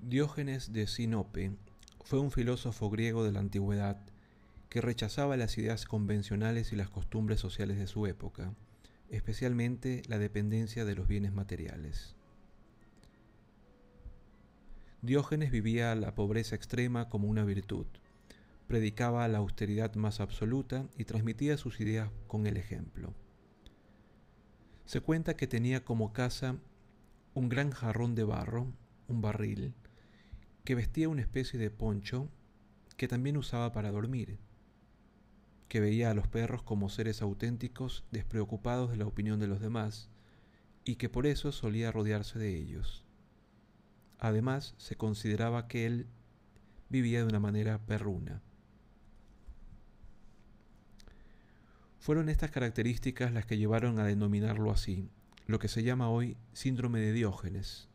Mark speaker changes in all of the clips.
Speaker 1: Diógenes de Sinope fue un filósofo griego de la antigüedad que rechazaba las ideas convencionales y las costumbres sociales de su época, especialmente la dependencia de los bienes materiales. Diógenes vivía la pobreza extrema como una virtud, predicaba la austeridad más absoluta y transmitía sus ideas con el ejemplo. Se cuenta que tenía como casa un gran jarrón de barro, un barril, que vestía una especie de poncho que también usaba para dormir, que veía a los perros como seres auténticos despreocupados de la opinión de los demás, y que por eso solía rodearse de ellos. Además, se consideraba que él vivía de una manera perruna. Fueron estas características las que llevaron a denominarlo así, lo que se llama hoy síndrome de Diógenes.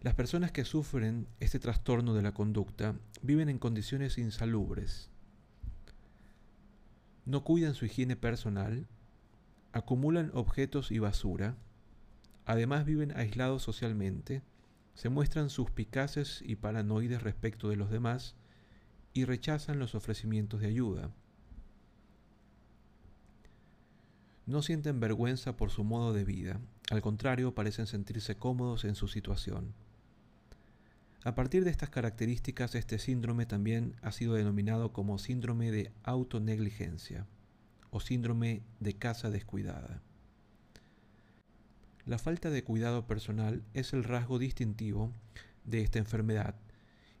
Speaker 1: Las personas que sufren este trastorno de la conducta viven en condiciones insalubres. No cuidan su higiene personal, acumulan objetos y basura, además viven aislados socialmente, se muestran suspicaces y paranoides respecto de los demás y rechazan los ofrecimientos de ayuda. No sienten vergüenza por su modo de vida, al contrario parecen sentirse cómodos en su situación. A partir de estas características, este síndrome también ha sido denominado como síndrome de autonegligencia o síndrome de casa descuidada. La falta de cuidado personal es el rasgo distintivo de esta enfermedad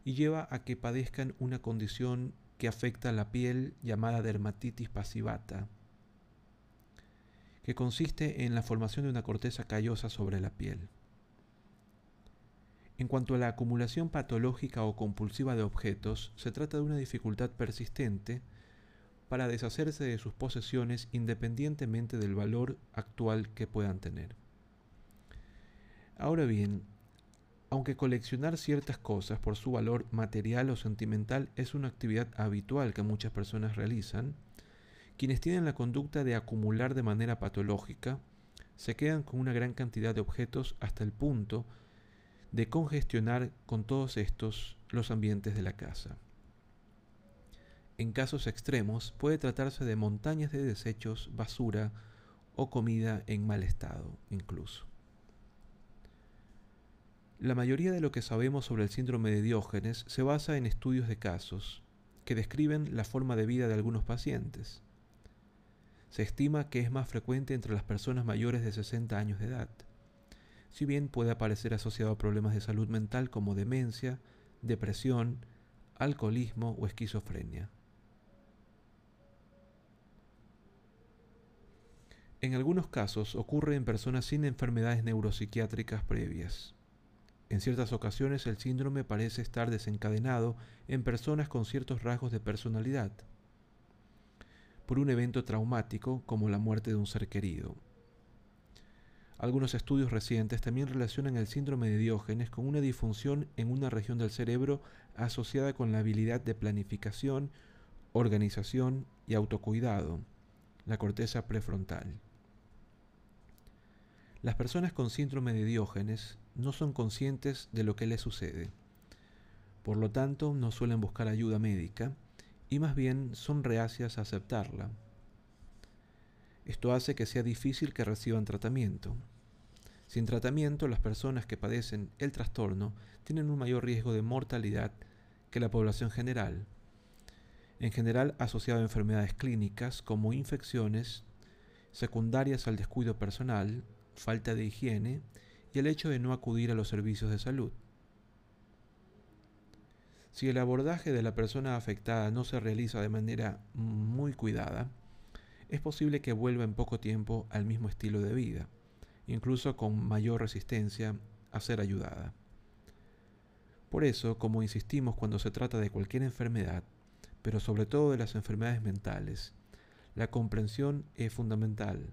Speaker 1: y lleva a que padezcan una condición que afecta a la piel llamada dermatitis pasivata, que consiste en la formación de una corteza callosa sobre la piel. En cuanto a la acumulación patológica o compulsiva de objetos, se trata de una dificultad persistente para deshacerse de sus posesiones independientemente del valor actual que puedan tener. Ahora bien, aunque coleccionar ciertas cosas por su valor material o sentimental es una actividad habitual que muchas personas realizan, quienes tienen la conducta de acumular de manera patológica se quedan con una gran cantidad de objetos hasta el punto de congestionar con todos estos los ambientes de la casa. En casos extremos puede tratarse de montañas de desechos, basura o comida en mal estado incluso. La mayoría de lo que sabemos sobre el síndrome de Diógenes se basa en estudios de casos que describen la forma de vida de algunos pacientes. Se estima que es más frecuente entre las personas mayores de 60 años de edad si bien puede aparecer asociado a problemas de salud mental como demencia, depresión, alcoholismo o esquizofrenia. En algunos casos ocurre en personas sin enfermedades neuropsiquiátricas previas. En ciertas ocasiones el síndrome parece estar desencadenado en personas con ciertos rasgos de personalidad, por un evento traumático como la muerte de un ser querido, algunos estudios recientes también relacionan el síndrome de Diógenes con una disfunción en una región del cerebro asociada con la habilidad de planificación, organización y autocuidado, la corteza prefrontal. Las personas con síndrome de Diógenes no son conscientes de lo que les sucede. Por lo tanto, no suelen buscar ayuda médica y más bien son reacias a aceptarla. Esto hace que sea difícil que reciban tratamiento. Sin tratamiento, las personas que padecen el trastorno tienen un mayor riesgo de mortalidad que la población general, en general asociado a enfermedades clínicas como infecciones secundarias al descuido personal, falta de higiene y el hecho de no acudir a los servicios de salud. Si el abordaje de la persona afectada no se realiza de manera muy cuidada, es posible que vuelva en poco tiempo al mismo estilo de vida, incluso con mayor resistencia a ser ayudada. Por eso, como insistimos cuando se trata de cualquier enfermedad, pero sobre todo de las enfermedades mentales, la comprensión es fundamental.